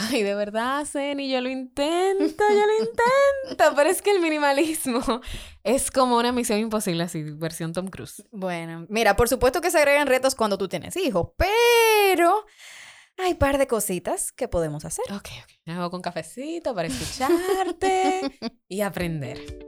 Ay, de verdad, Zeni, yo lo intento, yo lo intento, pero es que el minimalismo es como una misión imposible, así, versión Tom Cruise. Bueno, mira, por supuesto que se agregan retos cuando tú tienes hijos, pero hay un par de cositas que podemos hacer. Ok, ok. Me hago con cafecito para escucharte y aprender.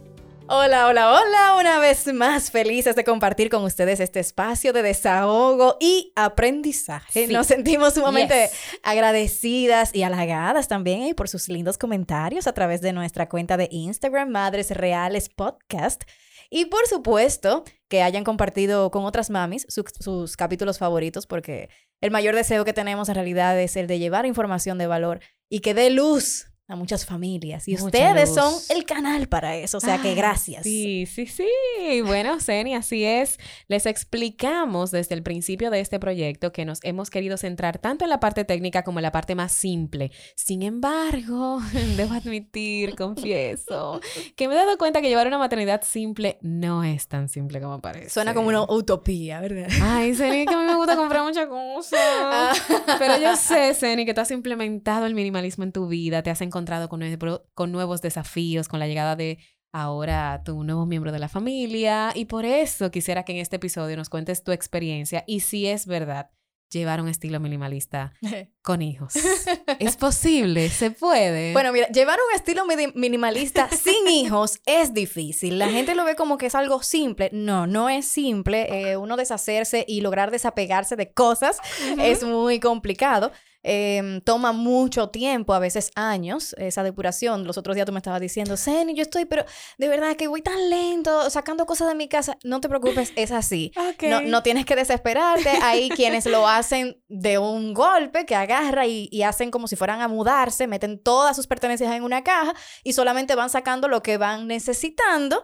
Hola, hola, hola, una vez más felices de compartir con ustedes este espacio de desahogo y aprendizaje. Nos sentimos sumamente agradecidas y halagadas también eh, por sus lindos comentarios a través de nuestra cuenta de Instagram, Madres Reales Podcast. Y por supuesto, que hayan compartido con otras mamis sus capítulos favoritos, porque el mayor deseo que tenemos en realidad es el de llevar información de valor y que dé luz a muchas familias. Y ustedes son el canal para eso. O sea que gracias. Sí, sí, sí. Bueno, Zeni, así es. Les explicamos desde el principio de este proyecto que nos hemos querido centrar tanto en la parte técnica como en la parte más simple. Sin embargo, debo admitir, confieso, que me he dado cuenta que llevar una maternidad simple no es tan simple como parece. Suena como una utopía, ¿verdad? Ay, Zeni, que a mí me gusta comprar muchas cosas. Pero yo sé, Zeni, que tú has implementado el minimalismo en tu vida, te has encontrado encontrado con, con nuevos desafíos, con la llegada de ahora tu nuevo miembro de la familia y por eso quisiera que en este episodio nos cuentes tu experiencia y si es verdad llevar un estilo minimalista con hijos. ¿Es posible? ¿Se puede? Bueno, mira, llevar un estilo minimalista sin hijos es difícil. La gente lo ve como que es algo simple. No, no es simple. Eh, uno deshacerse y lograr desapegarse de cosas es muy complicado. Em, toma mucho tiempo, a veces años, esa depuración. Los otros días tú me estabas diciendo, Zeni, yo estoy, pero de verdad que voy tan lento sacando cosas de mi casa. No te preocupes, es así. No, no, tienes que desesperarte. Hay quienes lo hacen de un golpe, que agarra y, y hacen como si fueran a mudarse, meten todas sus pertenencias en una caja y solamente van sacando lo que van necesitando.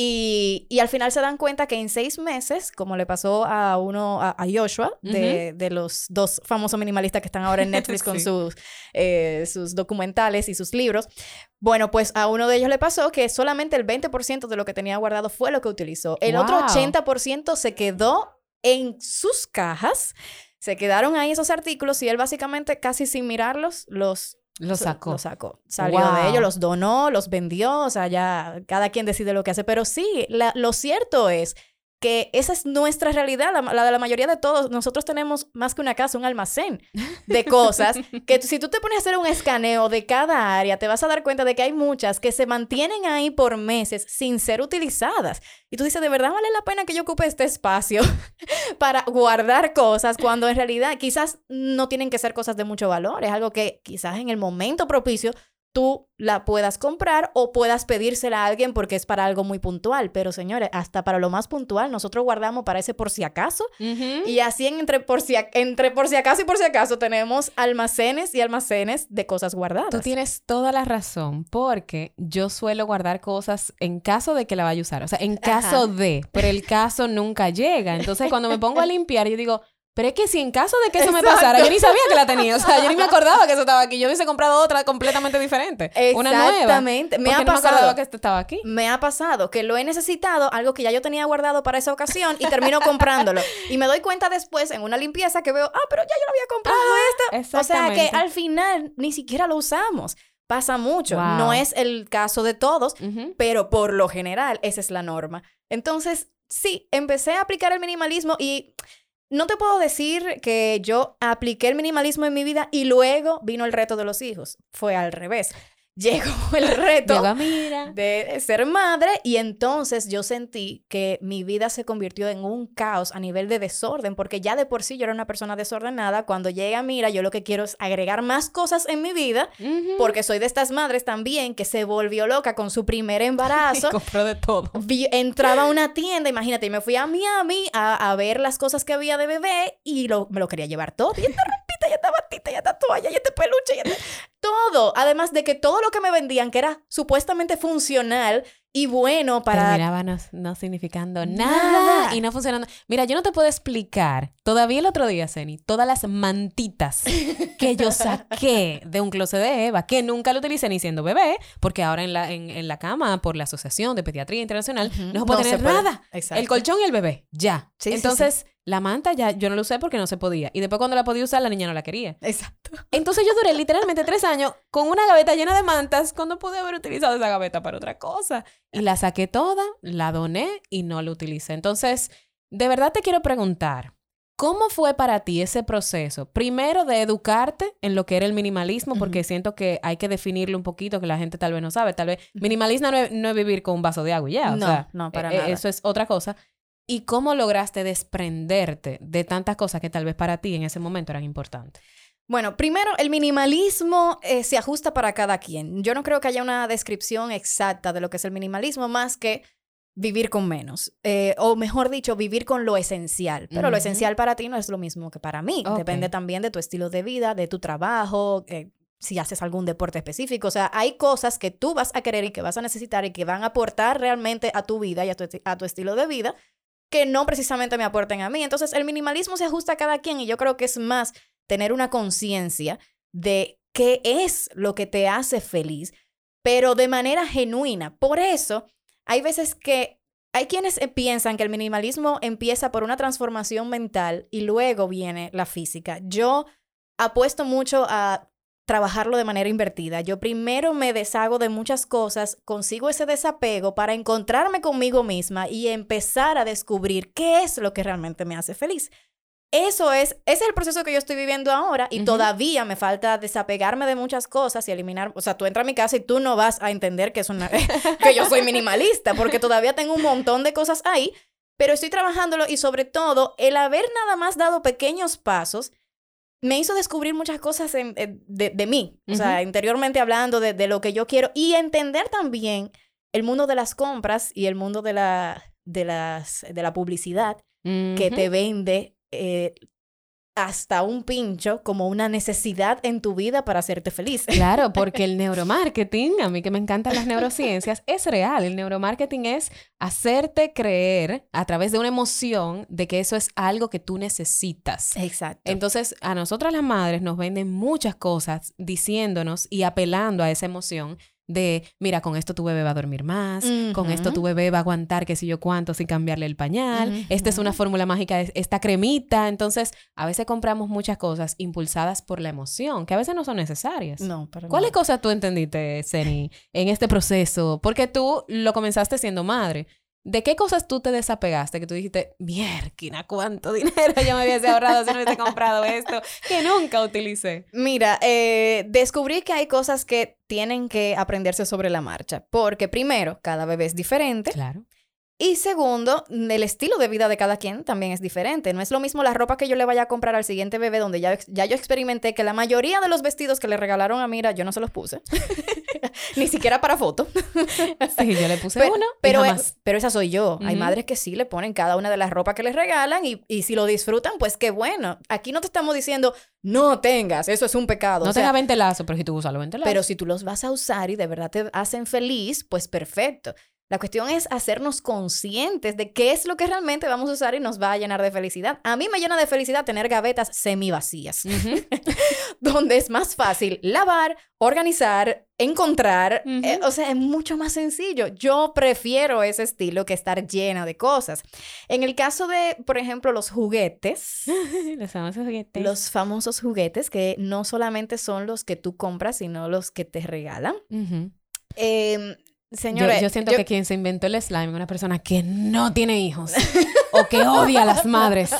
Y, y, al final se dan cuenta que en seis meses, como le pasó a uno, a, Joshua, de, de, los dos famosos minimalistas que están ahora en Netflix con sus, eh, sus documentales y sus libros, bueno, pues a uno de ellos le pasó que solamente el 20% de lo que tenía guardado fue lo que utilizó. El otro 80% se quedó en sus cajas. Se quedaron ahí esos artículos y él básicamente casi sin mirarlos los los sacó. Los sacó. Salió de ellos, los donó, los vendió, o sea, ya cada quien decide lo que hace. Pero sí, lo cierto es que esa es nuestra realidad, la, de la mayoría de todos. Nosotros tenemos más que una casa, un almacén de cosas que si tú te pones a hacer un escaneo de cada área, te vas a dar cuenta de que hay muchas que se mantienen ahí por meses sin ser utilizadas. Y tú dices, ¿de verdad vale la pena que yo ocupe este espacio para guardar cosas cuando en realidad quizás no tienen que ser cosas de mucho valor? Es algo que quizás en el momento propicio tú la puedas comprar o puedas pedírsela a alguien porque es para algo muy puntual. Pero señores, hasta para lo más puntual, nosotros guardamos para ese por si acaso. Y así entre por, si, entre por si acaso y por si acaso tenemos almacenes y almacenes de cosas guardadas. Tú tienes toda la razón porque yo suelo guardar cosas en caso de que la vaya a usar. O sea, en caso de, pero el caso nunca llega. Entonces, cuando me pongo a limpiar, yo digo, pero es que si en caso de que eso me pasara, yo ni sabía que la tenía. O sea, yo ni me acordaba que eso estaba aquí. Yo hubiese comprado otra completamente diferente. Una nueva. Exactamente. Me ha pasado. que estaba aquí. Me ha pasado que lo he necesitado, algo que ya yo tenía guardado para esa ocasión, y termino comprándolo. Y me doy cuenta después en una limpieza que veo, ah, pero ya yo lo había comprado esta. O sea que al final ni siquiera lo usamos. Pasa mucho. No es el caso de todos, pero por lo general esa es la norma. Entonces, sí, empecé a aplicar el minimalismo y no te puedo decir que yo apliqué el minimalismo en mi vida y luego vino el reto de los hijos. Fue al revés llegó el reto de ser madre y entonces yo sentí que mi vida se convirtió en un caos a nivel de desorden, porque ya de por sí yo era una persona desordenada. Cuando llega Mira, yo lo que quiero es agregar más cosas en mi vida, porque soy de estas madres también que se volvió loca con su primer embarazo. compró de todo. entraba a una tienda, imagínate, y me fui a Miami a, a ver las cosas que había de bebé y lo, me lo quería llevar todo. Y esta rompita, ya esta batita, ya esta toalla, ya este peluche, ya todo. Además de que todo lo que me vendían, que era supuestamente funcional, y bueno para... Terminaba no, significando nada. y no funcionando. Mira, yo no te puedo explicar, todavía el otro día, Ceni, todas las mantitas que yo saqué de un closet de Eva, que nunca lo utilicé ni siendo bebé, porque ahora en la, en, la cama, por la Asociación de Pediatría Internacional, no se puede tener nada. El colchón y el bebé, ya. Entonces... La manta ya yo no la usé porque no se podía. Y después cuando la podía usar, la niña no la quería. Exacto. Entonces yo duré literalmente tres años con una gaveta llena de mantas cuando pude haber utilizado esa gaveta para otra cosa. Y la saqué toda, la doné y no la utilicé. Entonces, de verdad te quiero preguntar, ¿cómo fue para ti ese proceso? Primero de educarte en lo que era el minimalismo, porque siento que hay que definirlo un poquito, que la gente tal vez no sabe. Tal vez minimalismo no es, vivir con un vaso de agua y ya. no, no, para e, nada. Eso es otra cosa. ¿Y cómo lograste desprenderte de tantas cosas que tal vez para ti en ese momento eran importantes? Bueno, primero, el minimalismo eh, se ajusta para cada quien. Yo no creo que haya una descripción exacta de lo que es el minimalismo más que vivir con menos. Eh, o mejor dicho, vivir con lo esencial. Pero lo esencial para ti no es lo mismo que para mí. Depende también de tu estilo de vida, de tu trabajo, eh, si haces algún deporte específico. O sea, hay cosas que tú vas a querer y que vas a necesitar y que van a aportar realmente a tu vida y a tu estilo de vida que no precisamente me aporten a mí. Entonces, el minimalismo se ajusta a cada quien y yo creo que es más tener una conciencia de qué es lo que te hace feliz, pero de manera genuina. Por eso, hay veces que hay quienes eh, piensan que el minimalismo empieza por una transformación mental y luego viene la física. Yo apuesto mucho a trabajarlo de manera invertida. Yo primero me deshago de muchas cosas, consigo ese desapego para encontrarme conmigo misma y empezar a descubrir qué es lo que realmente me hace feliz. Eso es, ese es el proceso que yo estoy viviendo ahora y todavía me falta desapegarme de muchas cosas y eliminar, o sea, tú entras a mi casa y tú no vas a entender que es una que yo soy minimalista porque todavía tengo un montón de cosas ahí, pero estoy trabajándolo y sobre todo el haber nada más dado pequeños pasos me hizo descubrir muchas cosas de, mí, o sea, interiormente hablando de, lo que yo quiero y entender también el mundo de las compras y el mundo de la, de las, de la publicidad que te vende eh, hasta un pincho como una necesidad en tu vida para hacerte feliz. Claro, porque el neuromarketing, a mí que me encantan las neurociencias, es real. El neuromarketing es hacerte creer a través de una emoción de que eso es algo que tú necesitas. Exacto. Entonces, a nosotras las madres nos venden muchas cosas diciéndonos y apelando a esa emoción de, mira, con esto tu bebé va a dormir más, con esto tu bebé va a aguantar qué sé yo cuánto sin cambiarle el pañal, esta es una fórmula mágica, esta cremita, entonces a veces compramos muchas cosas impulsadas por la emoción, que a veces no son necesarias. No, para ¿Cuáles cosas tú entendiste, Seni, en este proceso? Porque tú lo comenzaste siendo madre. ¿De qué cosas tú te desapegaste? Que tú dijiste, mierda, ¿cuánto dinero yo me hubiese ahorrado si no hubiese comprado esto? Que nunca utilicé. Mira, eh, descubrí que hay cosas que tienen que aprenderse sobre la marcha. Porque primero, cada bebé es diferente. Claro. Y segundo, el estilo de vida de cada quien también es diferente. No es lo mismo la ropa que yo le vaya a comprar al siguiente bebé, donde ya, ya yo experimenté que la mayoría de los vestidos que le regalaron a Mira, yo no se los puse. Ni siquiera para foto. sí, yo le puse uno. Pero, pero esa soy yo. Hay madres que sí le ponen cada una de las ropas que les regalan y, y, si lo disfrutan, pues qué bueno. Aquí no te estamos diciendo, no tengas, eso es un pecado. No tengas 20 lazos, pero si tú usas los 20 lazos. Pero si tú los vas a usar y de verdad te hacen feliz, pues perfecto. La cuestión es hacernos conscientes de qué es lo que realmente vamos a usar y nos va a llenar de felicidad. A mí me llena de felicidad tener gavetas semi vacías, donde es más fácil lavar, organizar, encontrar. Eh, o sea, es mucho más sencillo. Yo prefiero ese estilo que estar llena de cosas. En el caso de, por ejemplo, los juguetes. los famosos juguetes. Los famosos juguetes que no solamente son los que tú compras, sino los que te regalan. Señores, yo, siento que quien se inventó el slime es una persona que no tiene hijos o que odia a las madres.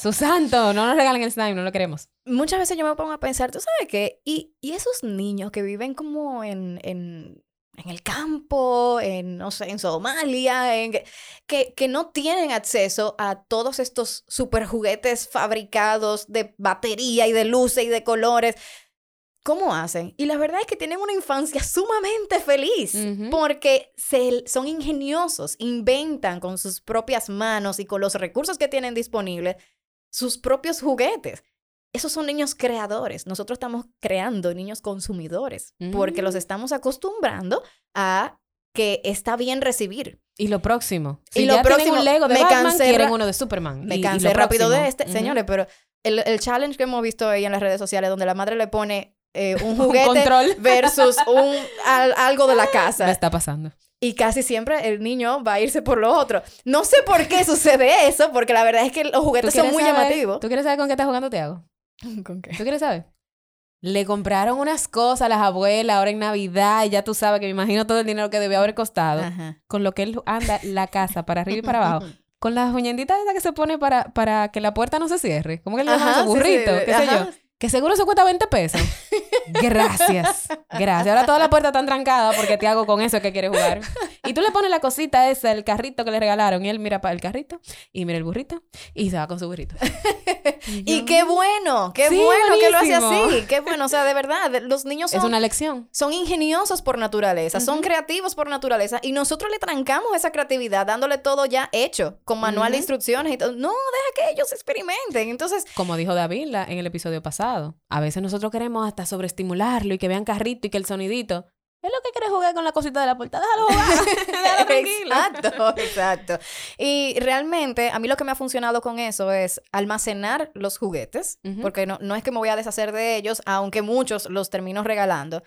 Su santo, no nos regalen el slime, no lo queremos. Muchas veces yo me pongo a pensar, ¿tú sabes qué? Y, y esos niños que viven como en, en, en, el campo, en, no sé, en Somalia, en, que, que no tienen acceso a todos estos super juguetes fabricados de batería y de luces y de colores. ¿Cómo hacen? Y la verdad es que tienen una infancia sumamente feliz porque se, son ingeniosos, inventan con sus propias manos y con los recursos que tienen disponibles sus propios juguetes. esos son niños creadores. Nosotros estamos creando niños consumidores porque los Mm. estamos acostumbrando a que está bien recibir. Y lo próximo. Y Si lo ya tienen próximo, un Lego de me Batman, cansé quieren uno de Superman. Me Y- y cansé lo rápido de este. Ujú. Señores, pero el, el challenge que hemos visto ahí en las redes sociales donde la madre le pone eh, un juguete control. versus un, al- algo de la Me casa. está pasando. Y casi siempre el niño va a irse por lo otro. No sé por qué sucede eso, porque la verdad es que los ¿Tú juguetes son muy saber- llamativos. ¿Tú quieres saber con qué está jugando Tiago? ¿Con qué? ¿Tú quieres saber? Le compraron unas cosas a las abuelas ahora en Navidad y ya tú sabes que me imagino todo el dinero que debió haber costado. Ajá. Con lo que él anda la casa para arriba y para abajo. Con las muñenditas esas que se pone para, para que la puerta no se cierre. ¿Cómo que le llaman Ajá, eso? sí, sí, Burrito, qué sé yo. Que seguro se cuesta 20 pesos. Gracias. Gracias. Ahora toda la puerta está trancada porque te hago con eso que quiere jugar. Y tú le pones la cosita esa, el carrito que le regalaron. Y él mira para el carrito y mira el burrito y se va con su burrito. Y qué bueno, qué Sí, bueno que lo hace así. Qué bueno, o sea, de verdad, los niños son, Es una lección. son ingeniosos por naturaleza, son creativos por naturaleza y nosotros le trancamos esa creatividad dándole todo ya hecho, con manual de instrucciones y todo. No, deja que ellos experimenten. Entonces, Como dijo David en el episodio pasado, a veces nosotros queremos hasta sobreestimularlo y que vean carrito y que el sonidito. Es lo que quiere jugar con la cosita de la puerta. Déjalo jugar. Déjalo tranquilo. Exacto, exacto. Y realmente a mí lo que me ha funcionado con eso es almacenar los juguetes, porque no, no es que me voy a deshacer de ellos, aunque muchos los termino regalando.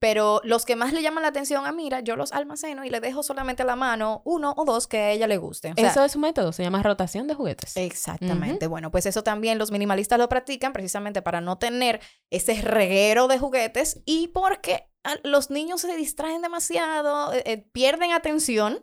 Pero los que más le llaman la atención a Mira, yo los almaceno y le dejo solamente a la mano uno o dos que a ella le gusten. O sea, Eso es un método, se llama rotación de juguetes. Exactamente. Bueno, pues eso también los minimalistas lo practican precisamente para no tener ese reguero de juguetes y porque los niños se distraen demasiado, eh, eh, pierden atención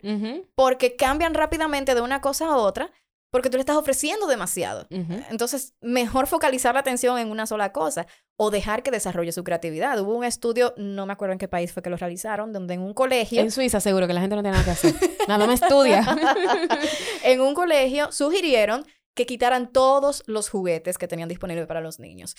porque cambian rápidamente de una cosa a otra porque tú le estás ofreciendo demasiado. Entonces, mejor focalizar la atención en una sola cosa o dejar que desarrolle su creatividad. Hubo un estudio, no me acuerdo en qué país fue que lo realizaron, donde en un colegio En Suiza seguro que la gente no tiene nada que hacer. Nada más estudia. en un colegio sugirieron que quitaran todos los juguetes que tenían disponibles para los niños.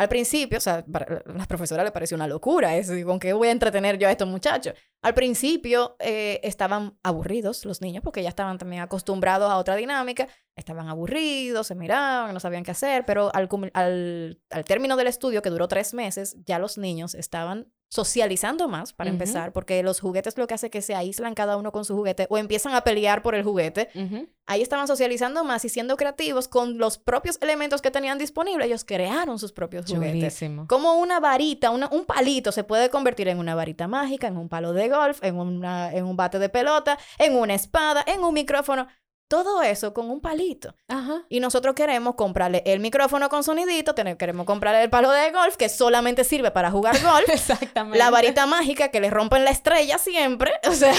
Al principio, o sea, para las profesoras les pareció una locura eso, y con qué voy a entretener yo a estos muchachos. Al principio eh, estaban aburridos los niños porque ya estaban también acostumbrados a otra dinámica, estaban aburridos, se miraban, no sabían qué hacer, pero al, al, al término del estudio, que duró tres meses, ya los niños estaban socializando más, para empezar, porque los juguetes lo que hace es que se aíslan cada uno con su juguete o empiezan a pelear por el juguete ahí estaban socializando más y siendo creativos con los propios elementos que tenían disponibles. Ellos crearon sus propios juguetes. Como una varita, una- un palito se puede convertir en una varita mágica, en un palo de golf, en, una, en un bate de pelota, en una espada, en un micrófono. Todo eso con un palito. Ajá. Y nosotros queremos comprarle el micrófono con sonidito, queremos comprarle el palo de golf que solamente sirve para jugar golf. Exactamente. La varita mágica que le rompen la estrella siempre. O sea,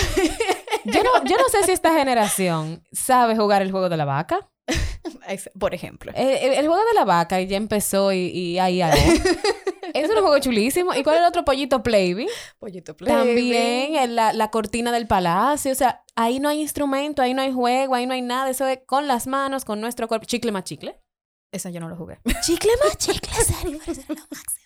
Yo no, yo no sé si esta generación sabe jugar el juego de la vaca. por ejemplo. El, el- el juego de la vaca ya empezó y, y ahí ahí. es un juego chulísimo. ¿Y cuál es el otro pollito Playby? Pollito También el- la, la cortina del palacio. O sea, ahí no hay instrumento, ahí no hay juego, ahí no hay nada. Eso es con las manos, con nuestro cuerpo. Chicle más chicle. Esa yo no lo jugué. Chicle más chicle, serio. eso es lo máximo.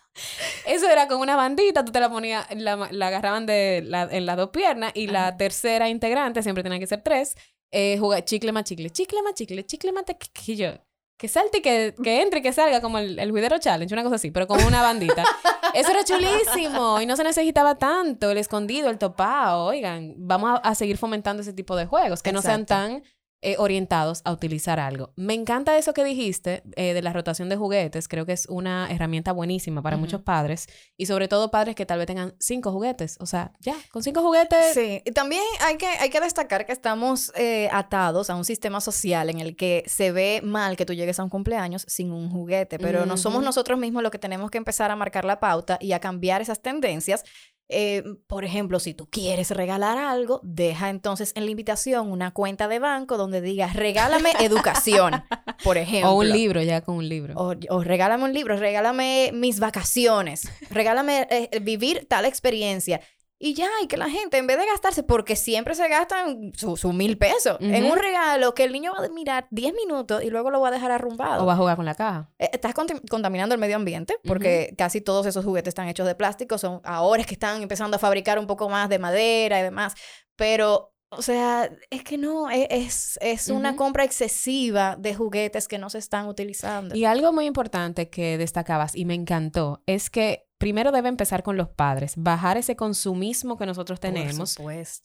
Eso era con una bandita, tú te la ponías, la, la agarraban de la- en las dos piernas y la Ajá. tercera integrante, siempre tenía que ser tres, eh, jugar chicle más chicle, chicle más chicle, chicle más tequillo. Que salte y que, que entre y que salga como el, el Juidero Challenge, una cosa así, pero con una bandita. Eso era chulísimo y no se necesitaba tanto, el escondido, el topado. Oigan, vamos a, a seguir fomentando ese tipo de juegos, que no sean tan eh, orientados a utilizar algo. Me encanta eso que dijiste eh, de la rotación de juguetes. Creo que es una herramienta buenísima para Ujú. muchos padres y sobre todo padres que tal vez tengan cinco juguetes. O sea, ya, con cinco juguetes. Sí, y también hay que, hay que destacar que estamos eh, atados a un sistema social en el que se ve mal que tú llegues a un cumpleaños sin un juguete, pero no somos nosotros mismos los que tenemos que empezar a marcar la pauta y a cambiar esas tendencias. Eh, por ejemplo, si tú quieres regalar algo, deja entonces en la invitación una cuenta de banco donde digas, regálame educación, por ejemplo. O un libro, ya con un libro. O, o regálame un libro, regálame mis vacaciones, regálame eh, vivir tal experiencia. Y ya, y que la gente, en vez de gastarse, porque siempre se gastan sus su mil pesos en un regalo que el niño va a mirar 10 minutos y luego lo va a dejar arrumbado. O va a jugar con la caja. Eh, Estás contam- contaminando el medio ambiente porque casi todos esos juguetes están hechos de plástico. Son ahora es que están empezando a fabricar un poco más de madera y demás. Pero O sea, es que no, e, es, es una compra excesiva de juguetes que no se están utilizando. Y algo muy importante que destacabas y me encantó es que primero debe empezar con los padres, bajar ese consumismo que nosotros tenemos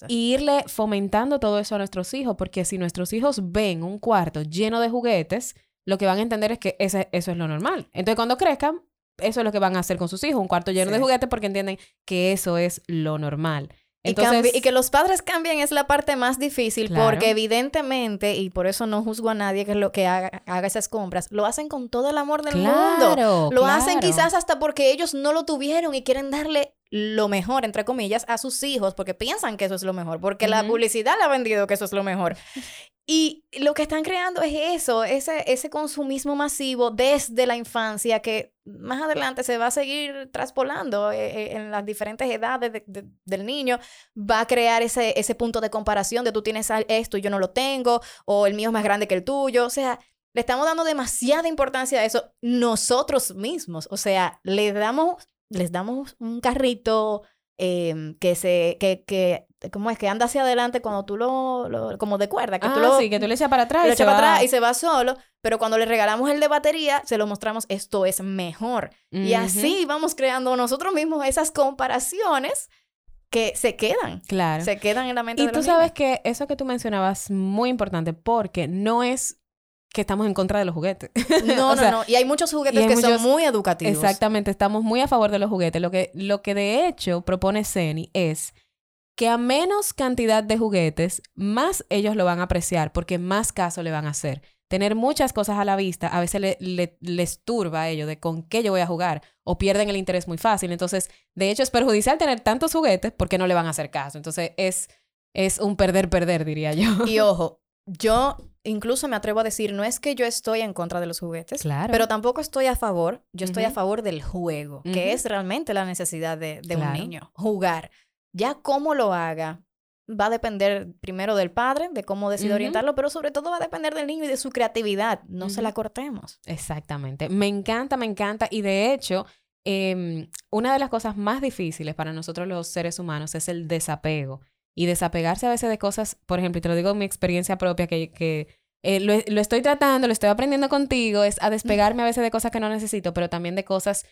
y irle fomentando todo eso a nuestros hijos, porque si nuestros hijos ven un cuarto lleno de juguetes, lo que van a entender es que ese, eso es lo normal. Entonces, cuando crezcan, eso es lo que van a hacer con sus hijos, un cuarto lleno de juguetes porque entienden que eso es lo normal. Entonces, y, que los padres cambien es la parte más difícil porque evidentemente, y por eso no juzgo a nadie que, lo, que haga, esas compras, lo hacen con todo el amor del mundo. Lo hacen quizás hasta porque ellos no lo tuvieron y quieren darle lo mejor, entre comillas, a sus hijos porque piensan que eso es lo mejor, porque la publicidad le ha vendido que eso es lo mejor. Y lo que están creando es eso, ese, ese consumismo masivo desde la infancia que más adelante se va a seguir traspolando eh, eh, en las diferentes edades del niño, va a crear ese, ese punto de comparación de tú tienes esto y yo no lo tengo, o el mío es más grande que el tuyo, o sea, le estamos dando demasiada importancia a eso nosotros mismos, o sea, damos, les damos un carrito em, que se, que, que ¿Cómo es? Que anda hacia adelante cuando tú lo, como de cuerda, que tú ah, lo... sí, que tú le echas para atrás. y se para atrás y se va solo, pero cuando le regalamos el de batería, se lo mostramos, esto es mejor. Y así vamos creando nosotros mismos esas comparaciones que se quedan. Claro. Se quedan en la mente y tú sabes que eso que tú mencionabas es muy importante porque no es que estamos en contra de los juguetes. No, no, no. Y hay muchos juguetes que son muy educativos. Exactamente, estamos muy a favor de los juguetes. Lo que, lo que de hecho propone Ceni es que a menos cantidad de juguetes, más ellos lo van a apreciar porque más caso le van a hacer. Tener muchas cosas a la vista a veces le, les turba a ellos de con qué yo voy a jugar o pierden el interés muy fácil. Entonces, de hecho, es perjudicial tener tantos juguetes porque no le van a hacer caso. Entonces, es, es un perder-perder, diría yo. Y ojo, yo incluso me atrevo a decir, no es que yo estoy en contra de los juguetes, claro. pero tampoco estoy a favor, yo estoy a favor del juego, que es realmente la necesidad de, un niño, jugar. Ya cómo lo haga va a depender primero del padre, de cómo decide orientarlo, pero sobre todo va a depender del niño y de su creatividad. No se la cortemos. Exactamente. Me encanta, me encanta. Y de hecho, em, una de las cosas más difíciles para nosotros los seres humanos es el desapego. Y desapegarse a veces de cosas, por ejemplo, y te lo digo en mi experiencia propia, que, que eh, lo, lo, estoy tratando, lo estoy aprendiendo contigo, es a despegarme a veces de cosas que no necesito, pero también de cosas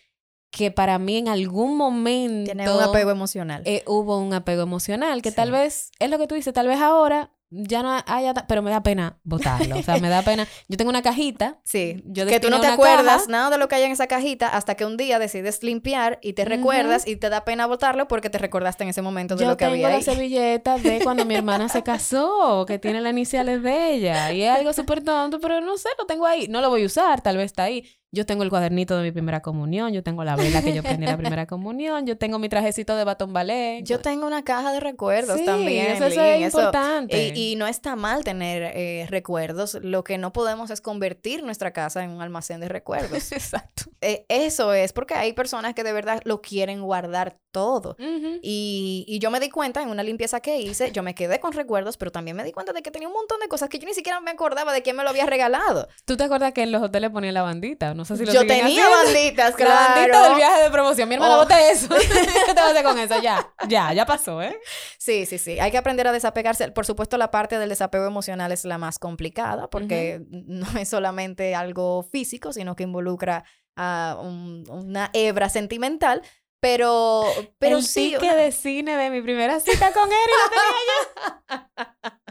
que para mí en algún momento... Tiene un apego emocional. Eh, hubo un apego emocional que tal vez, es lo que tú dices, tal vez ahora ya no haya, pero me da pena botarlo, o sea, me da pena. Yo tengo una cajita. Sí, yo que tú no te acuerdas nada de lo que hay en esa cajita hasta que un día decides limpiar y te recuerdas y te da pena botarlo porque te recordaste en ese momento de lo que había ahí. Yo tengo la servilleta de cuando mi hermana se casó, que tiene las iniciales de ella y es algo súper tonto, pero no sé, lo tengo ahí. No lo voy a usar, tal vez está ahí. Yo tengo el cuadernito de mi primera comunión, yo tengo la vela que yo prendí en la primera comunión, yo tengo mi trajecito de batón ballet. Yo tengo una caja de recuerdos también. Eso, es importante. Y, no está mal tener eh, recuerdos. Lo que no podemos es convertir nuestra casa en un almacén de recuerdos. Exacto. Eh, eso es porque hay personas que de verdad lo quieren guardar todo. y, y, yo me di cuenta en una limpieza que hice, yo me quedé con recuerdos, pero también me di cuenta de que tenía un montón de cosas que yo ni siquiera me acordaba de quién me lo había regalado. ¿Tú te acuerdas que en los hoteles ponían la bandita? No sé si lo Yo tenía banditas, claro. La bandita del viaje de promoción. Mi hermana, oh. eso. ¿Qué te vas a hacer con eso? Ya, ya, ya pasó, ¿eh? Sí, sí, sí. Hay que aprender a desapegarse. Por supuesto, la parte del desapego emocional es la más complicada porque no es solamente algo físico, sino que involucra a una hebra sentimental. Pero, pero el sí. que de cine de mi primera cita con él y lo tenía yo.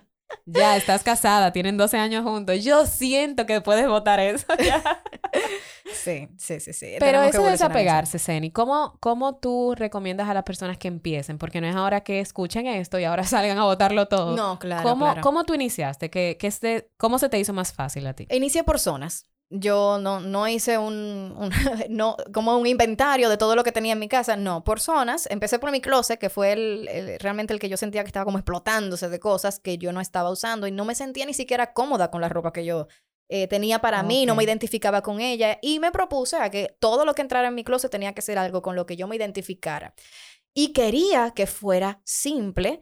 Ya, estás casada, tienen 12 años juntos. Yo siento que puedes votar eso ya. Sí, sí, sí, sí. Pero eso es desapegarse, Seni. ¿Cómo, ¿Cómo tú recomiendas a las personas que empiecen? Porque no es ahora que escuchen esto y ahora salgan a votarlo todo. No, claro, ¿Cómo, claro. ¿cómo tú iniciaste? ¿Qué, qué este, ¿Cómo se te hizo más fácil a ti? Inicié por zonas yo no, no hice un, no, como un inventario de todo lo que tenía en mi casa, no, por zonas. Empecé por mi closet, que fue el, realmente el que yo sentía que estaba como explotándose de cosas que yo no estaba usando y no me sentía ni siquiera cómoda con la ropa que yo eh, tenía para mí, no me identificaba con ella y me propuse a que todo lo que entrara en mi closet tenía que ser algo con lo que yo me identificara. Y quería que fuera simple,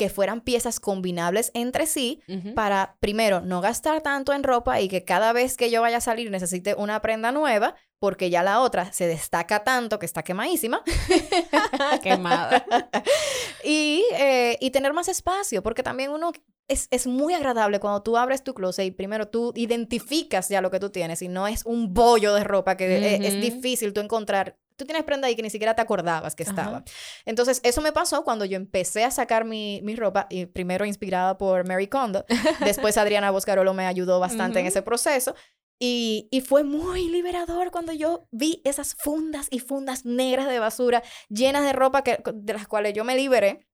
que fueran piezas combinables entre sí para, primero, no gastar tanto en ropa y que cada vez que yo vaya a salir necesite una prenda nueva, porque ya la otra se destaca tanto que está quemadísima. Quemada. y, eh, y tener más espacio, porque también uno es, es, muy agradable cuando tú abres tu closet y primero tú identificas ya lo que tú tienes y no es un bollo de ropa que eh, es, difícil tú encontrar tú tienes prenda ahí que ni siquiera te acordabas que estaba. Entonces, eso me pasó cuando yo empecé a sacar mi, mi, ropa, y primero inspirada por Mary Kondo, después Adriana Boscarolo me ayudó bastante en ese proceso. Y, y, fue muy liberador cuando yo vi esas fundas y fundas negras de basura llenas de ropa que, de las cuales yo me liberé.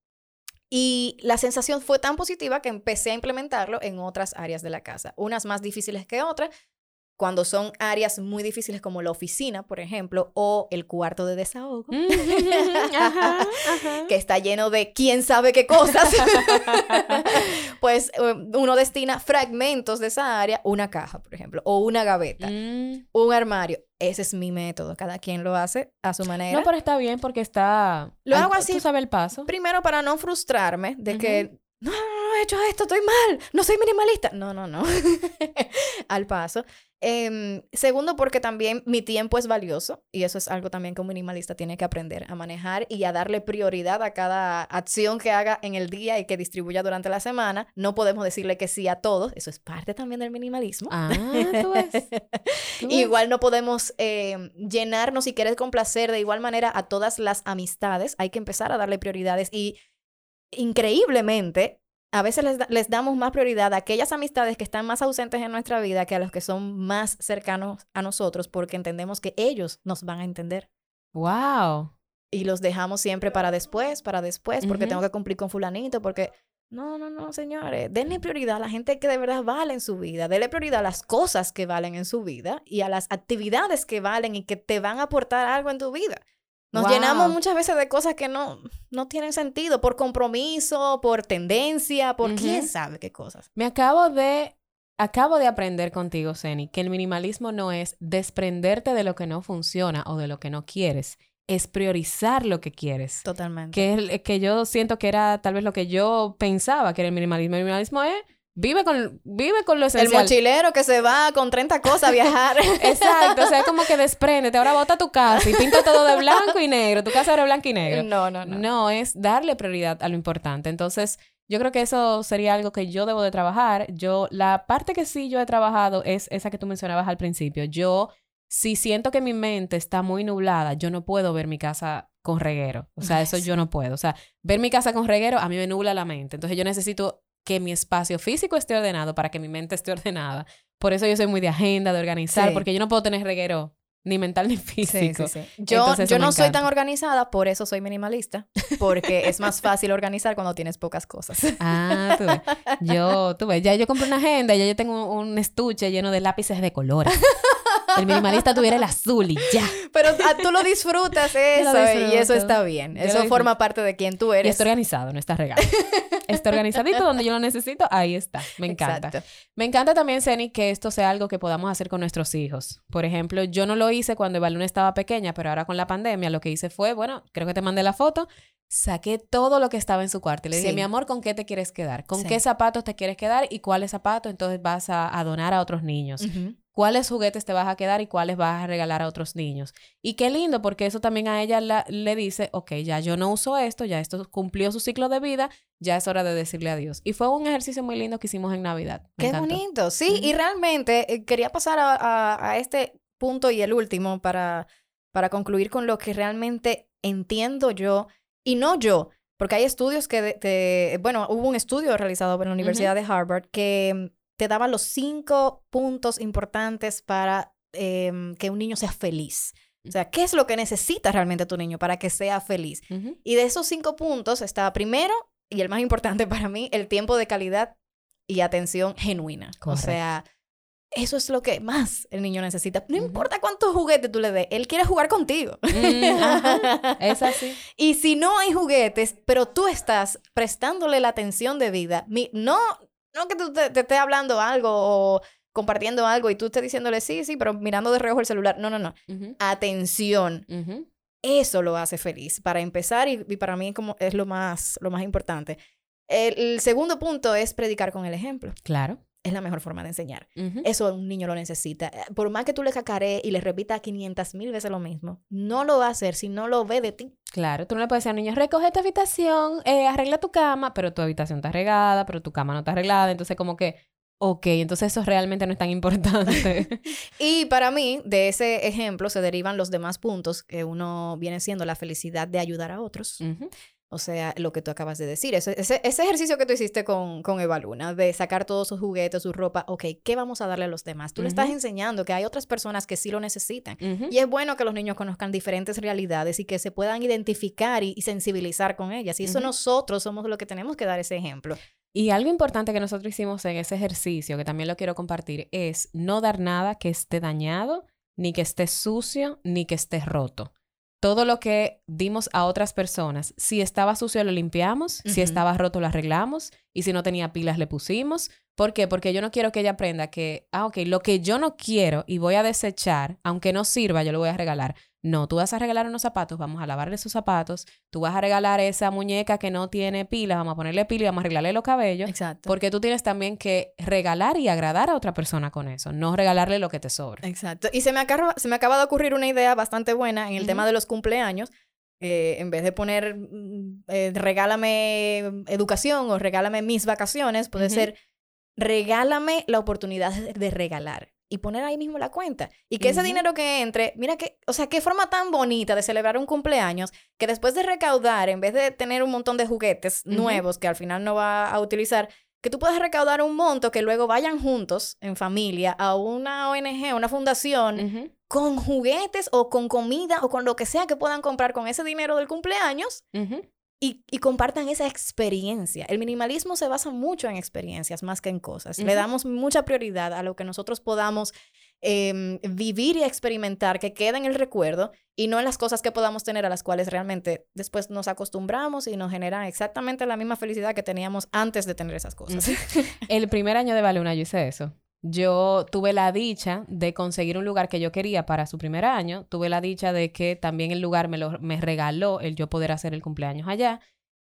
Y la sensación fue tan positiva que empecé a implementarlo en otras áreas de la casa, unas más difíciles que otras, cuando son áreas muy difíciles como la oficina, por ejemplo, o el cuarto de desahogo, que está lleno de quién sabe qué cosas, pues eh, uno destina fragmentos de esa área, una caja, por ejemplo, o una gaveta, mm. un armario. Ese es mi método. Cada quien lo hace a su manera. No, pero está bien porque está. Lo hago así. Tú sabes el paso. Primero, para no frustrarme de que no, no, no, he hecho esto, estoy mal, no soy minimalista. No, no, no. Al paso. Em, segundo, porque también mi tiempo es valioso y eso es algo también que un minimalista tiene que aprender a manejar y a darle prioridad a cada acción que haga en el día y que distribuya durante la semana. No podemos decirle que sí a todos, eso es parte también del minimalismo. Ah, tú ves. igual no podemos em, llenarnos y querer complacer de igual manera a todas las amistades, hay que empezar a darle prioridades y increíblemente a veces les, damos más prioridad a aquellas amistades que están más ausentes en nuestra vida que a los que son más cercanos a nosotros porque entendemos que ellos nos van a entender. ¡Wow! Y los dejamos siempre para después, para después, porque tengo que cumplir con fulanito, porque... No, no, no, señores. Denle prioridad a la gente que de verdad vale en su vida. Denle prioridad a las cosas que valen en su vida y a las actividades que valen y que te van a aportar algo en tu vida. Nos llenamos muchas veces de cosas que no, no tienen sentido, por compromiso, por tendencia, por quién sabe qué cosas. Me acabo de, acabo de aprender contigo, Seni, que el minimalismo no es desprenderte de lo que no funciona o de lo que no quieres, es priorizar lo que quieres. Totalmente. Que, es, que yo siento que era tal vez lo que yo pensaba que era el minimalismo. El minimalismo es Vive con, vive con lo esencial. El mochilero que se va con 30 cosas a viajar. Exacto, o sea, como que despréndete. Ahora bota tu casa y pinta todo de blanco y negro. Tu casa era blanco y negro. No, no, no. No, es darle prioridad a lo importante. Entonces, yo creo que eso sería algo que yo debo de trabajar. Yo, la parte que sí yo he trabajado es esa que tú mencionabas al principio. Yo, si siento que mi mente está muy nublada, yo no puedo ver mi casa con reguero. O sea, eso yo no puedo. O sea, ver mi casa con reguero a mí me nubla la mente. Entonces, yo necesito que mi espacio físico esté ordenado para que mi mente esté ordenada. Por eso yo soy muy de agenda, de organizar, porque yo no puedo tener reguero ni mental ni físico. Sí, yo, yo no soy tan organizada, por eso soy minimalista, porque es más fácil organizar cuando tienes pocas cosas. Ah, tú ves. Yo, tú ves, ya yo compré una agenda, ya yo tengo un estuche lleno de lápices de colores. El minimalista tuviera el azul y ya. Pero ah, tú lo disfrutas eso y eso está bien. eso forma parte de quien tú eres. Y está organizado, no está regado. está organizadito donde yo lo necesito, ahí está. Me encanta. Me encanta también, Seni, que esto sea algo que podamos hacer con nuestros hijos. Por ejemplo, yo no lo hice cuando Evaluna estaba pequeña, pero ahora con la pandemia lo que hice fue, bueno, creo que te mandé la foto, saqué todo lo que estaba en su cuarto y le dije, mi amor, ¿con qué te quieres quedar? ¿Con qué zapatos te quieres quedar y cuáles zapatos entonces vas a, donar a otros niños? Cuáles juguetes te vas a quedar y cuáles vas a regalar a otros niños. Y qué lindo, porque eso también a ella le dice, ok, ya yo no uso esto, ya esto cumplió su ciclo de vida, ya es hora de decirle adiós. Y fue un ejercicio muy lindo que hicimos en Navidad. qué bonito, sí, y realmente eh, quería pasar a, este punto y el último para, para concluir con lo que realmente entiendo yo, y no yo, porque hay estudios que, bueno, hubo un estudio realizado en la Universidad de Harvard que te daba los cinco puntos importantes para em, que un niño sea feliz. O sea, ¿qué es lo que necesita realmente tu niño para que sea feliz? Y de esos cinco puntos está primero, y el más importante para mí, el tiempo de calidad y atención genuina. O sea, eso es lo que más el niño necesita. No importa cuántos juguetes tú le des, él quiere jugar contigo. Mm, es así. y si no hay juguetes, pero tú estás prestándole la atención de vida, no, no que tú te, estés hablando algo o compartiendo algo y tú estés diciéndole sí, sí, pero mirando de reojo el celular. No, no, no. Atención. Eso lo hace feliz. Para empezar, y, para mí como es lo más, lo más importante. El, segundo punto es predicar con el ejemplo. Claro. Es la mejor forma de enseñar. Eso un niño lo necesita. Eh, por más que tú le cacarees y le repita 500 mil veces lo mismo, no lo va a hacer si no lo ve de ti. Claro, tú no le puedes decir al niño, recoge esta habitación, eh, arregla tu cama, pero tu habitación está regada, pero tu cama no está arreglada. Entonces, como que, ok, entonces eso realmente no es tan importante. y para mí, de ese ejemplo se derivan los demás puntos que uno viene siendo la felicidad de ayudar a otros. O sea, lo que tú acabas de decir, ese, ese, ejercicio que tú hiciste con, con Eva Luna, de sacar todos sus juguetes, su ropa, ok, ¿qué vamos a darle a los demás? Tú le estás enseñando que hay otras personas que sí lo necesitan. Y es bueno que los niños conozcan diferentes realidades y que se puedan identificar y, sensibilizar con ellas. Y eso nosotros somos los que tenemos que dar ese ejemplo. Y algo importante que nosotros hicimos en ese ejercicio, que también lo quiero compartir, es no dar nada que esté dañado, ni que esté sucio, ni que esté roto todo lo que dimos a otras personas, si estaba sucio lo limpiamos, si estaba roto lo arreglamos y si no tenía pilas le pusimos. ¿Por qué? Porque yo no quiero que ella aprenda que, ah, ok, lo que yo no quiero y voy a desechar, aunque no sirva, yo lo voy a regalar. No, tú vas a regalar unos zapatos, vamos a lavarle sus zapatos, tú vas a regalar esa muñeca que no tiene pila, vamos a ponerle pila y vamos a arreglarle los cabellos. Exacto. Porque tú tienes también que regalar y agradar a otra persona con eso, no regalarle lo que te sobra. Exacto. Y se me acaba, se me acaba de ocurrir una idea bastante buena en el tema de los cumpleaños. Eh, en vez de poner mm, eh, regálame educación o regálame mis vacaciones, puede ser regálame la oportunidad de regalar y poner ahí mismo la cuenta. Y que ese dinero que entre, mira que, o sea, qué forma tan bonita de celebrar un cumpleaños que después de recaudar, en vez de tener un montón de juguetes nuevos que al final no va a utilizar, que tú puedas recaudar un monto que luego vayan juntos en familia a una ONG, una fundación, con juguetes o con comida o con lo que sea que puedan comprar con ese dinero del cumpleaños y, compartan esa experiencia. El minimalismo se basa mucho en experiencias más que en cosas. Le damos mucha prioridad a lo que nosotros podamos em, vivir y experimentar, que quede en el recuerdo y no en las cosas que podamos tener a las cuales realmente después nos acostumbramos y nos generan exactamente la misma felicidad que teníamos antes de tener esas cosas. el primer año de Valuna yo hice eso yo tuve la dicha de conseguir un lugar que yo quería para su primer año. Tuve la dicha de que también el lugar me, lo, me regaló el yo poder hacer el cumpleaños allá.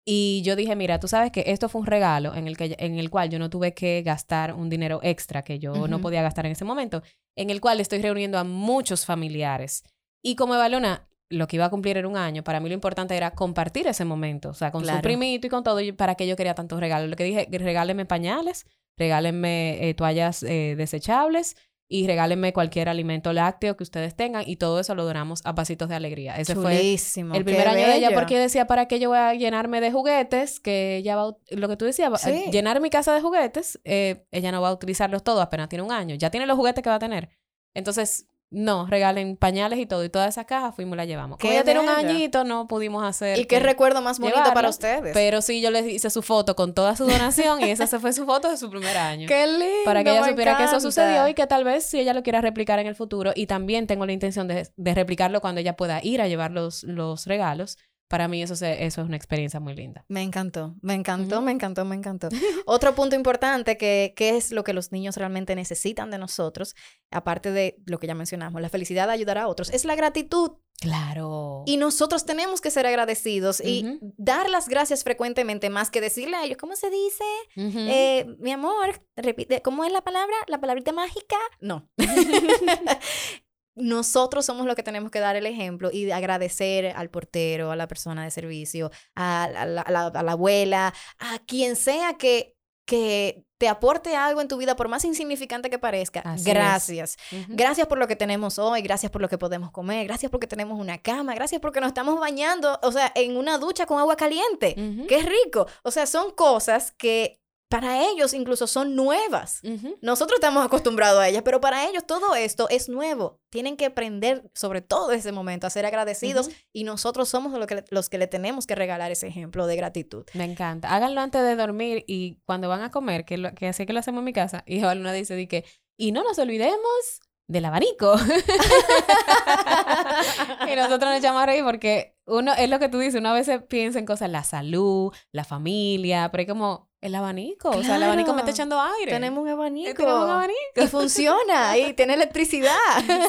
Y yo dije, mira, tú sabes que esto fue un regalo en el, que, en el cual yo no tuve que gastar un dinero extra que yo no podía gastar en ese momento, en el cual estoy reuniendo a muchos familiares. Y como Evalona, lo que iba a cumplir era un año, para mí lo importante era compartir ese momento, o sea, con su primito y con todo, para que yo quería tantos regalos. Lo que dije, regáleme pañales, regálenme eh, toallas eh, desechables y regálenme cualquier alimento lácteo que ustedes tengan y todo eso lo donamos a pasitos de alegría. Ese fue el primer año de ella porque decía, ¿para qué yo voy a llenarme de juguetes? Que ella va, lo que tú decías, llenar mi casa de juguetes, eh, ella no va a utilizarlos todos, apenas tiene un año, ya tiene los juguetes que va a tener. Entonces, no, regalen pañales y todo. Y toda esa caja fuimos y la llevamos. Como ella tiene un añito, no pudimos hacer. ¿Y qué recuerdo más bonito para ustedes? Pero sí, yo les hice su foto con toda su donación y esa se fue su foto de su primer año. ¡Qué lindo! Para que ella supiera que eso sucedió y que tal vez si ella lo quiera replicar en el futuro. Y también tengo la intención de, de replicarlo cuando ella pueda ir a llevar los, los regalos para mí eso, eso es una experiencia muy linda. Me encantó, me encantó, me encantó, me encantó. Otro punto importante que, que, es lo que los niños realmente necesitan de nosotros, aparte de lo que ya mencionamos, la felicidad de ayudar a otros, es la gratitud. Claro. Y nosotros tenemos que ser agradecidos y dar las gracias frecuentemente más que decirle a ellos, ¿cómo se dice? Eh, mi amor, repite, ¿cómo es la palabra? ¿La palabrita mágica? No. nosotros somos los que tenemos que dar el ejemplo y agradecer al portero, a la persona de servicio, a, la, abuela, a quien sea que, que te aporte algo en tu vida, por más insignificante que parezca. gracias. Gracias por lo que tenemos hoy, gracias por lo que podemos comer, gracias porque tenemos una cama, gracias porque nos estamos bañando, o sea, en una ducha con agua caliente. Qué rico. O sea, son cosas que para ellos incluso son nuevas. Nosotros estamos acostumbrados a ellas, pero para ellos todo esto es nuevo. Tienen que aprender, sobre todo ese momento, a ser agradecidos y nosotros somos los que le tenemos que regalar ese ejemplo de gratitud. Me encanta. Háganlo antes de dormir y cuando van a comer, que, lo, que así que lo hacemos en mi casa, y Luna dice que, y no nos olvidemos del abanico. y nosotros nos echamos a reír porque uno, es lo que tú dices, uno a veces piensa en cosas, la salud, la familia, pero hay como El abanico. O sea, el abanico me está echando aire. Tenemos un abanico. Tenemos un abanico. Y funciona. y tiene electricidad.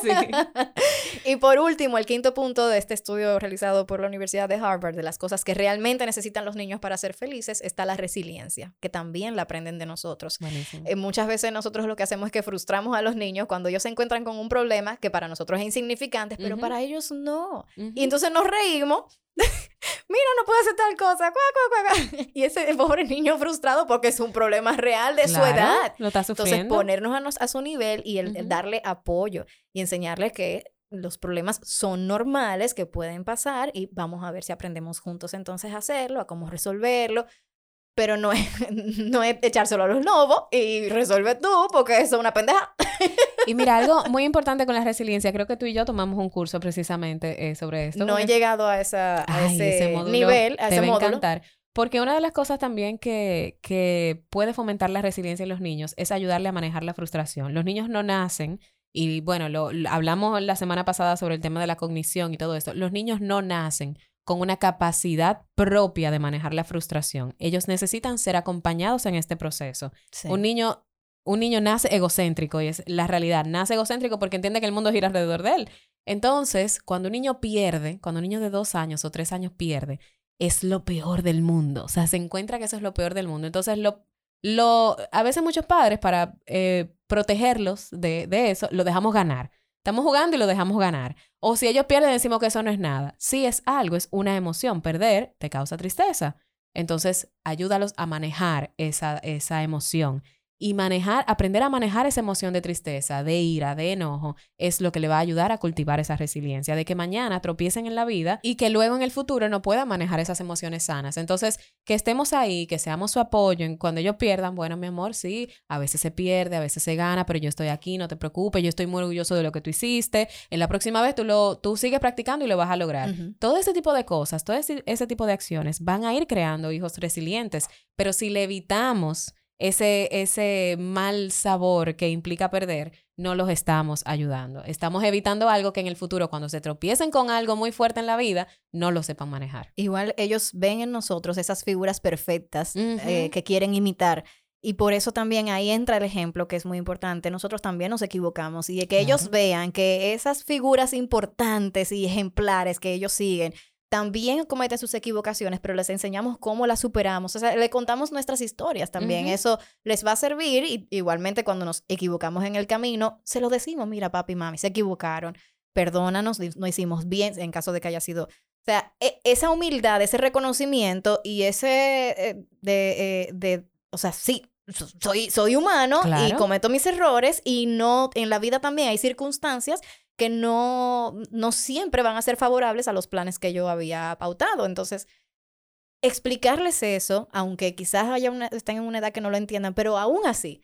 Sí. y por último, el quinto punto de este estudio realizado por la Universidad de Harvard, de las cosas que realmente necesitan los niños para ser felices, está la resiliencia, que también la aprenden de nosotros. Eh, muchas veces nosotros lo que hacemos es que frustramos a los niños cuando ellos se encuentran con un problema que para nosotros es insignificante, pero para ellos no. Y entonces nos reímos mira, no puedo hacer tal cosa. Y ese pobre niño frustrado porque es un problema real de su edad. Lo está Entonces, ponernos a, su nivel y el, darle apoyo y enseñarle que los problemas son normales, que pueden pasar y vamos a ver si aprendemos juntos entonces a hacerlo, a cómo resolverlo, pero no es, no es echárselo a los lobos y resuelve tú porque eso es una pendeja. Y mira, algo muy importante con la resiliencia, creo que tú y yo tomamos un curso precisamente eh, sobre esto. No he llegado a, esa, ese, nivel, a ese módulo. encantar. Porque una de las cosas también que, que puede fomentar la resiliencia en los niños es ayudarle a manejar la frustración. Los niños no nacen, y bueno, lo, hablamos la semana pasada sobre el tema de la cognición y todo esto. Los niños no nacen con una capacidad propia de manejar la frustración. Ellos necesitan ser acompañados en este proceso. Un niño un niño nace egocéntrico y es la realidad, nace egocéntrico porque entiende que el mundo gira alrededor de él. Entonces, cuando un niño pierde, cuando un niño de dos años o tres años pierde, es lo peor del mundo. O sea, se encuentra que eso es lo peor del mundo. Entonces, lo, lo, a veces muchos padres, para eh, protegerlos de, de eso, lo dejamos ganar. Estamos jugando y lo dejamos ganar. O si ellos pierden, decimos que eso no es nada. Sí es algo, es una emoción. Perder te causa tristeza. Entonces, ayúdalos a manejar esa, esa emoción y manejar, aprender a manejar esa emoción de tristeza, de ira, de enojo, es lo que le va a ayudar a cultivar esa resiliencia, de que mañana tropiecen en la vida y que luego en el futuro no puedan manejar esas emociones sanas. Entonces, que estemos ahí, que seamos su apoyo en cuando ellos pierdan, bueno, mi amor, sí, a veces se pierde, a veces se gana, pero yo estoy aquí, no te preocupes, yo estoy muy orgulloso de lo que tú hiciste. En la próxima vez tú lo tú sigues practicando y lo vas a lograr. Todo ese tipo de cosas, todo ese, ese tipo de acciones van a ir creando hijos resilientes, pero si le evitamos ese, ese mal sabor que implica perder, no los estamos ayudando. Estamos evitando algo que en el futuro, cuando se tropiecen con algo muy fuerte en la vida, no lo sepan manejar. Igual ellos ven en nosotros esas figuras perfectas eh, que quieren imitar. Y por eso también ahí entra el ejemplo que es muy importante. Nosotros también nos equivocamos y que ellos vean que esas figuras importantes y ejemplares que ellos siguen también cometen sus equivocaciones, pero les enseñamos cómo las superamos. O sea, le contamos nuestras historias también. Eso les va a servir y igualmente cuando nos equivocamos en el camino, se lo decimos, mira, papi, mami, se equivocaron, perdónanos, no hicimos bien en caso de que haya sido... O sea, e, esa humildad, ese reconocimiento y ese eh, de, eh, de, o sea, sí, soy, soy humano y cometo mis errores y no, en la vida también hay circunstancias que no, no siempre van a ser favorables a los planes que yo había pautado. Entonces, explicarles eso, aunque quizás haya una, estén en una edad que no lo entiendan, pero aún así,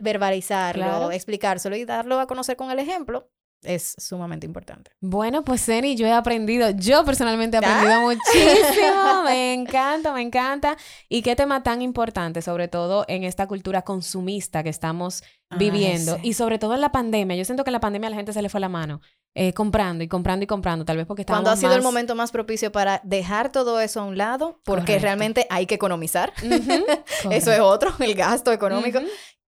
verbalizarlo, explicárselo y darlo a conocer con el ejemplo, es sumamente importante. Bueno, pues Zeni, yo he aprendido, yo personalmente he aprendido ¿Ah? muchísimo, me encanta, me encanta. Y qué tema tan importante, sobre todo en esta cultura consumista que estamos viviendo y sobre todo en la pandemia. Yo siento que en la pandemia a la gente se le fue la mano. Eh, comprando y comprando y comprando, tal vez porque estábamos Cuando ha sido el momento más propicio para dejar todo eso a un lado, porque realmente hay que economizar. eso es otro, el gasto económico.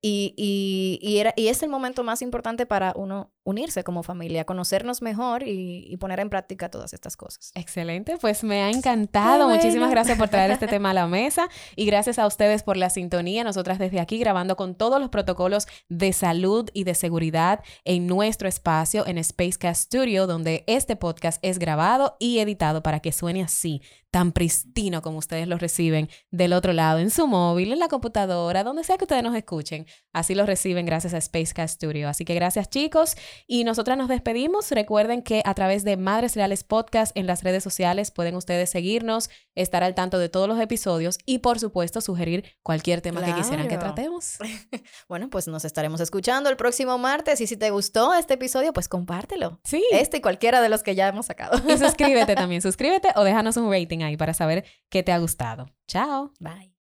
Y, y, y, era, y es el momento más importante para uno unirse como familia, conocernos mejor y, poner en práctica todas estas cosas. Excelente, pues me ha encantado. Muchísimas gracias por traer este tema a la mesa y gracias a ustedes por la sintonía. Nosotras desde aquí grabando con todos los protocolos de salud y de seguridad en nuestro espacio en Spacecast Studio, donde este podcast es grabado y editado para que suene así tan pristino como ustedes lo reciben del otro lado, en su móvil, en la computadora, donde sea que ustedes nos escuchen. Así lo reciben gracias a Spacecast Studio. Así que gracias chicos y nosotras nos despedimos. Recuerden que a través de Madres Reales Podcast en las redes sociales pueden ustedes seguirnos, estar al tanto de todos los episodios y por supuesto sugerir cualquier tema que quisieran que tratemos. bueno, pues nos estaremos escuchando el próximo martes y si te gustó este episodio, pues compártelo. Sí. Este y cualquiera de los que ya hemos sacado. Y suscríbete también, suscríbete o déjanos un rating ahí para saber qué te ha gustado. Chao. Bye.